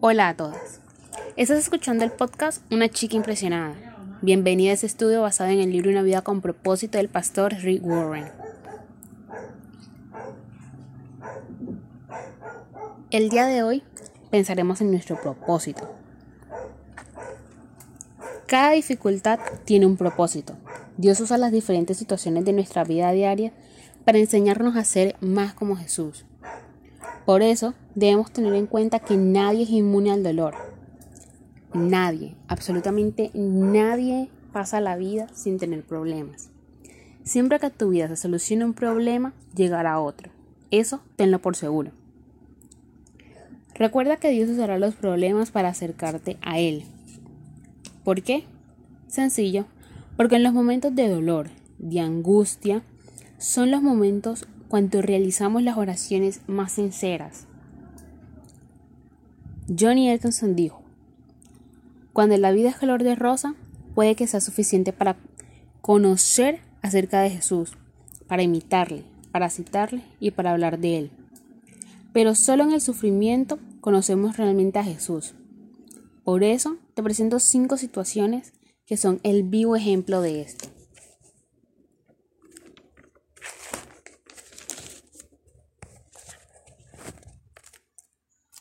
Hola a todas. Estás escuchando el podcast Una chica impresionada. Bienvenida a este estudio basado en el libro Una vida con propósito del pastor Rick Warren. El día de hoy pensaremos en nuestro propósito. Cada dificultad tiene un propósito. Dios usa las diferentes situaciones de nuestra vida diaria para enseñarnos a ser más como Jesús. Por eso debemos tener en cuenta que nadie es inmune al dolor. Nadie, absolutamente nadie pasa la vida sin tener problemas. Siempre que tu vida se solucione un problema, llegará otro. Eso tenlo por seguro. Recuerda que Dios usará los problemas para acercarte a Él. ¿Por qué? Sencillo, porque en los momentos de dolor, de angustia, son los momentos cuando realizamos las oraciones más sinceras. Johnny Atkinson dijo, cuando la vida es color de rosa, puede que sea suficiente para conocer acerca de Jesús, para imitarle, para citarle y para hablar de él. Pero solo en el sufrimiento conocemos realmente a Jesús. Por eso te presento cinco situaciones que son el vivo ejemplo de esto.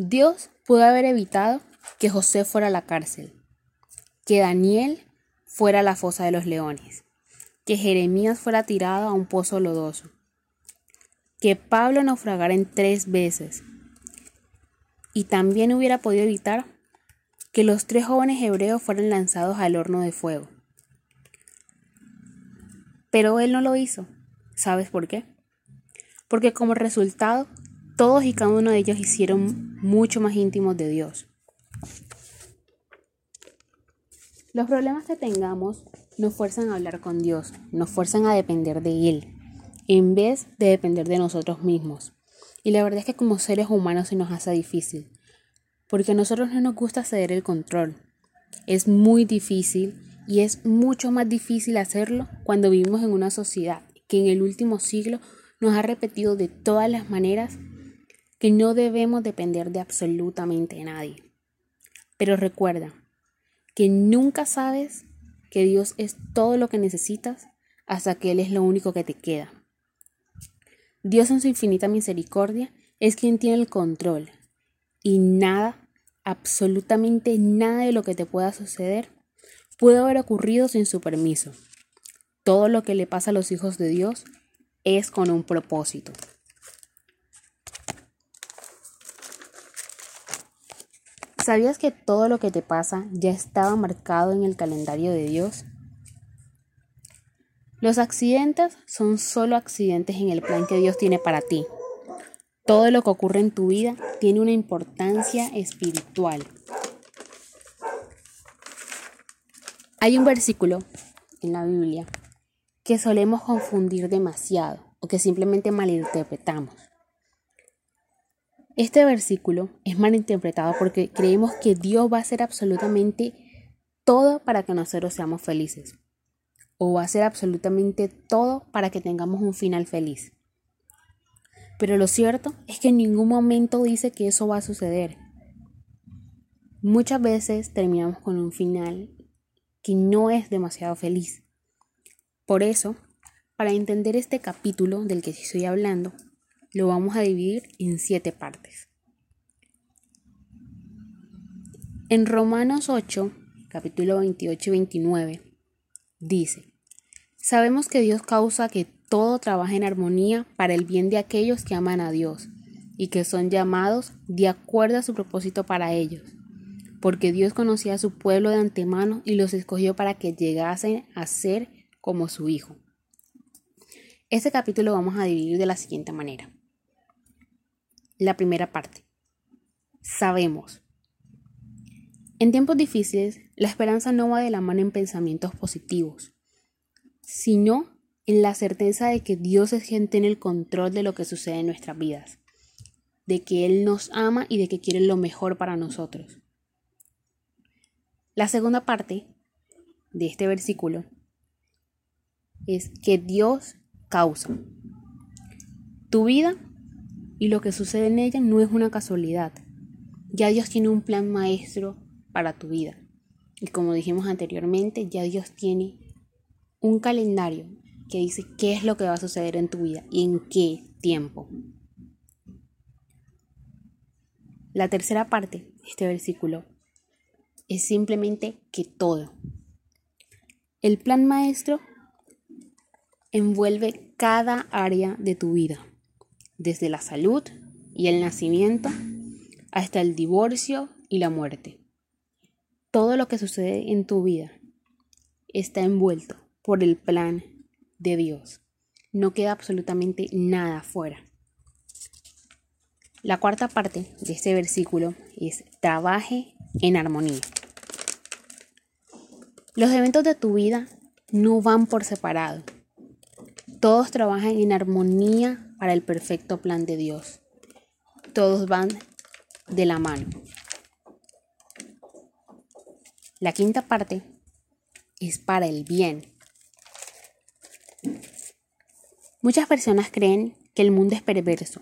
Dios pudo haber evitado que José fuera a la cárcel, que Daniel fuera a la fosa de los leones, que Jeremías fuera tirado a un pozo lodoso, que Pablo naufragara en tres veces, y también hubiera podido evitar que los tres jóvenes hebreos fueran lanzados al horno de fuego. Pero él no lo hizo. ¿Sabes por qué? Porque como resultado todos y cada uno de ellos hicieron mucho más íntimos de Dios. Los problemas que tengamos nos fuerzan a hablar con Dios, nos fuerzan a depender de Él, en vez de depender de nosotros mismos. Y la verdad es que como seres humanos se nos hace difícil, porque a nosotros no nos gusta ceder el control. Es muy difícil y es mucho más difícil hacerlo cuando vivimos en una sociedad que en el último siglo nos ha repetido de todas las maneras que no debemos depender de absolutamente nadie. Pero recuerda que nunca sabes que Dios es todo lo que necesitas hasta que Él es lo único que te queda. Dios en su infinita misericordia es quien tiene el control y nada, absolutamente nada de lo que te pueda suceder puede haber ocurrido sin su permiso. Todo lo que le pasa a los hijos de Dios es con un propósito. ¿Sabías que todo lo que te pasa ya estaba marcado en el calendario de Dios? Los accidentes son solo accidentes en el plan que Dios tiene para ti. Todo lo que ocurre en tu vida tiene una importancia espiritual. Hay un versículo en la Biblia que solemos confundir demasiado o que simplemente malinterpretamos. Este versículo es mal interpretado porque creemos que Dios va a hacer absolutamente todo para que nosotros seamos felices. O va a hacer absolutamente todo para que tengamos un final feliz. Pero lo cierto es que en ningún momento dice que eso va a suceder. Muchas veces terminamos con un final que no es demasiado feliz. Por eso, para entender este capítulo del que estoy hablando, lo vamos a dividir en siete partes. En Romanos 8, capítulo 28 y 29, dice, Sabemos que Dios causa que todo trabaje en armonía para el bien de aquellos que aman a Dios y que son llamados de acuerdo a su propósito para ellos, porque Dios conocía a su pueblo de antemano y los escogió para que llegasen a ser como su Hijo. Este capítulo vamos a dividir de la siguiente manera. La primera parte. Sabemos. En tiempos difíciles, la esperanza no va de la mano en pensamientos positivos, sino en la certeza de que Dios es quien tiene el control de lo que sucede en nuestras vidas, de que Él nos ama y de que quiere lo mejor para nosotros. La segunda parte de este versículo es que Dios causa. Tu vida y lo que sucede en ella no es una casualidad. ya Dios tiene un plan maestro para tu vida. Y como dijimos anteriormente, ya Dios tiene un calendario que dice qué es lo que va a suceder en tu vida y en qué tiempo. La tercera parte este versículo es simplemente que todo. El plan maestro envuelve cada área de tu vida, desde la salud y el nacimiento hasta el divorcio y la muerte. Todo lo que sucede en tu vida está envuelto por el plan de Dios. No queda absolutamente nada fuera. La cuarta parte de este versículo es trabaje en armonía. Los eventos de tu vida no van por separado. Todos trabajan en armonía para el perfecto plan de Dios. Todos van de la mano. La quinta parte es para el bien. Muchas personas creen que el mundo es perverso,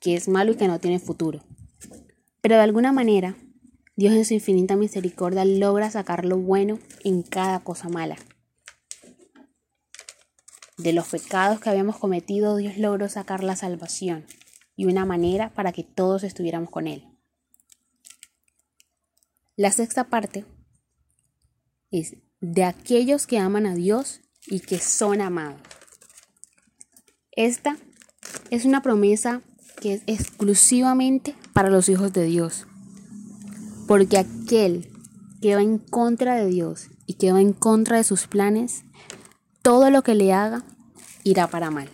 que es malo y que no tiene futuro. Pero de alguna manera, Dios en su infinita misericordia logra sacar lo bueno en cada cosa mala. De los pecados que habíamos cometido, Dios logró sacar la salvación y una manera para que todos estuviéramos con Él. La sexta parte es de aquellos que aman a Dios y que son amados. Esta es una promesa que es exclusivamente para los hijos de Dios. Porque aquel que va en contra de Dios y que va en contra de sus planes, todo lo que le haga irá para mal.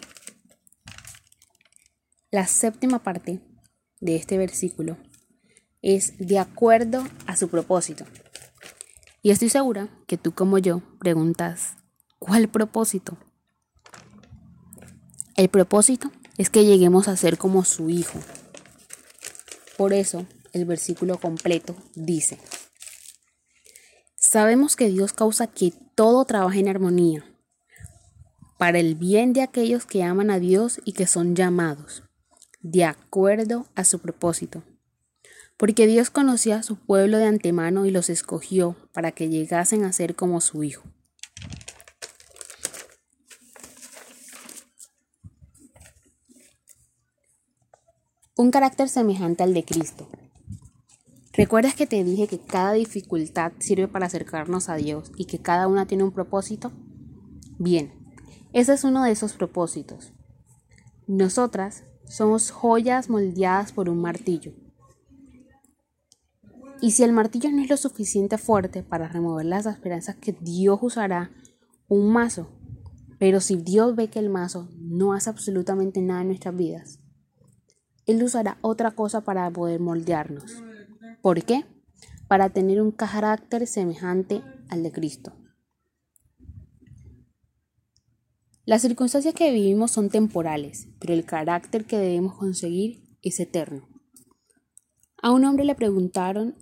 La séptima parte de este versículo es de acuerdo a su propósito. Y estoy segura que tú como yo preguntas, ¿cuál propósito? El propósito es que lleguemos a ser como su Hijo. Por eso el versículo completo dice, sabemos que Dios causa que todo trabaje en armonía para el bien de aquellos que aman a Dios y que son llamados, de acuerdo a su propósito. Porque Dios conocía a su pueblo de antemano y los escogió para que llegasen a ser como su Hijo. Un carácter semejante al de Cristo. ¿Recuerdas que te dije que cada dificultad sirve para acercarnos a Dios y que cada una tiene un propósito? Bien, ese es uno de esos propósitos. Nosotras somos joyas moldeadas por un martillo. Y si el martillo no es lo suficiente fuerte para remover las esperanzas que Dios usará un mazo, pero si Dios ve que el mazo no hace absolutamente nada en nuestras vidas, él usará otra cosa para poder moldearnos. ¿Por qué? Para tener un carácter semejante al de Cristo. Las circunstancias que vivimos son temporales, pero el carácter que debemos conseguir es eterno. A un hombre le preguntaron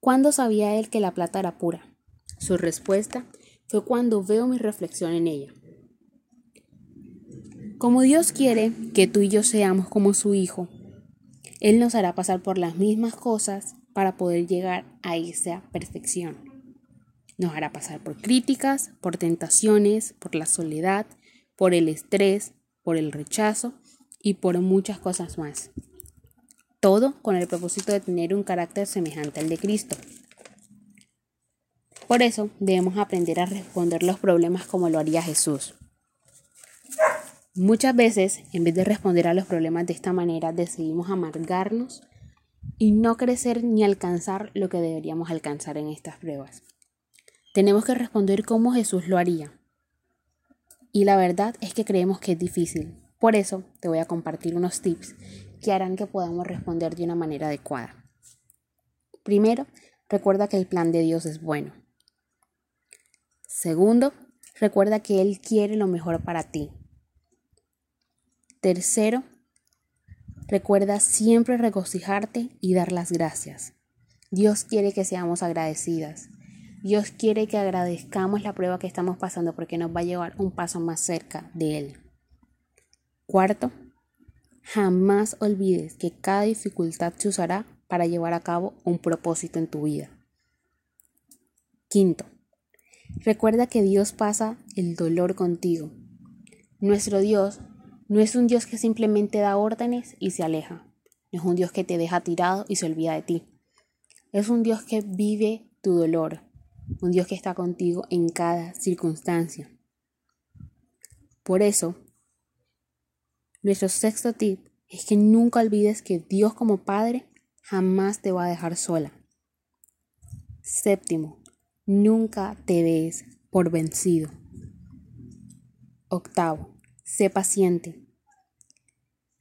cuándo sabía él que la plata era pura. Su respuesta fue cuando veo mi reflexión en ella. Como Dios quiere que tú y yo seamos como su Hijo, Él nos hará pasar por las mismas cosas para poder llegar a esa perfección. Nos hará pasar por críticas, por tentaciones, por la soledad, por el estrés, por el rechazo y por muchas cosas más. Todo con el propósito de tener un carácter semejante al de Cristo. Por eso debemos aprender a responder los problemas como lo haría Jesús. Muchas veces, en vez de responder a los problemas de esta manera, decidimos amargarnos y no crecer ni alcanzar lo que deberíamos alcanzar en estas pruebas. Tenemos que responder como Jesús lo haría. Y la verdad es que creemos que es difícil. Por eso te voy a compartir unos tips que harán que podamos responder de una manera adecuada. Primero, recuerda que el plan de Dios es bueno. Segundo, recuerda que Él quiere lo mejor para ti Tercero, recuerda siempre regocijarte y dar las gracias. Dios quiere que seamos agradecidas. Dios quiere que agradezcamos la prueba que estamos pasando porque nos va a llevar un paso más cerca de Él. Cuarto, jamás olvides que cada dificultad se usará para llevar a cabo un propósito en tu vida. Quinto, recuerda que Dios pasa el dolor contigo. Nuestro Dios no es un Dios que simplemente da órdenes y se aleja. No es un Dios que te deja tirado y se olvida de ti. Es un Dios que vive tu dolor. Un Dios que está contigo en cada circunstancia. Por eso, nuestro sexto tip es que nunca olvides que Dios como Padre jamás te va a dejar sola. Séptimo, nunca te des por vencido. Octavo, sé paciente.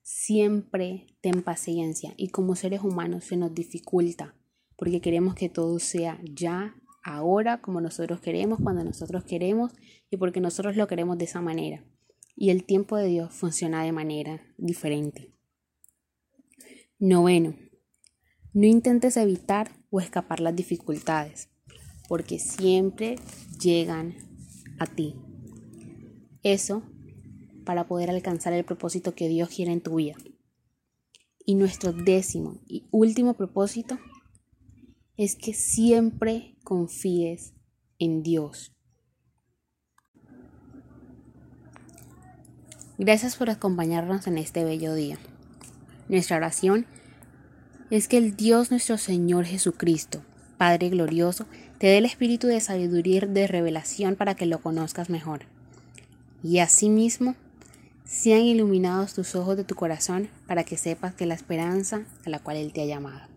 Siempre ten paciencia y como seres humanos se nos dificulta porque queremos que todo sea ya, ahora, como nosotros queremos, cuando nosotros queremos y porque nosotros lo queremos de esa manera. Y el tiempo de Dios funciona de manera diferente. Noveno, no intentes evitar o escapar las dificultades, porque siempre llegan a ti. Eso para poder alcanzar el propósito que Dios quiere en tu vida. Y nuestro décimo y último propósito es que siempre confíes en Dios. Gracias por acompañarnos en este bello día. Nuestra oración es que el Dios nuestro Señor Jesucristo, Padre glorioso, te dé el espíritu de sabiduría y de revelación para que lo conozcas mejor. Y asimismo, sean iluminados tus ojos de tu corazón para que sepas que la esperanza a la cual Él te ha llamado.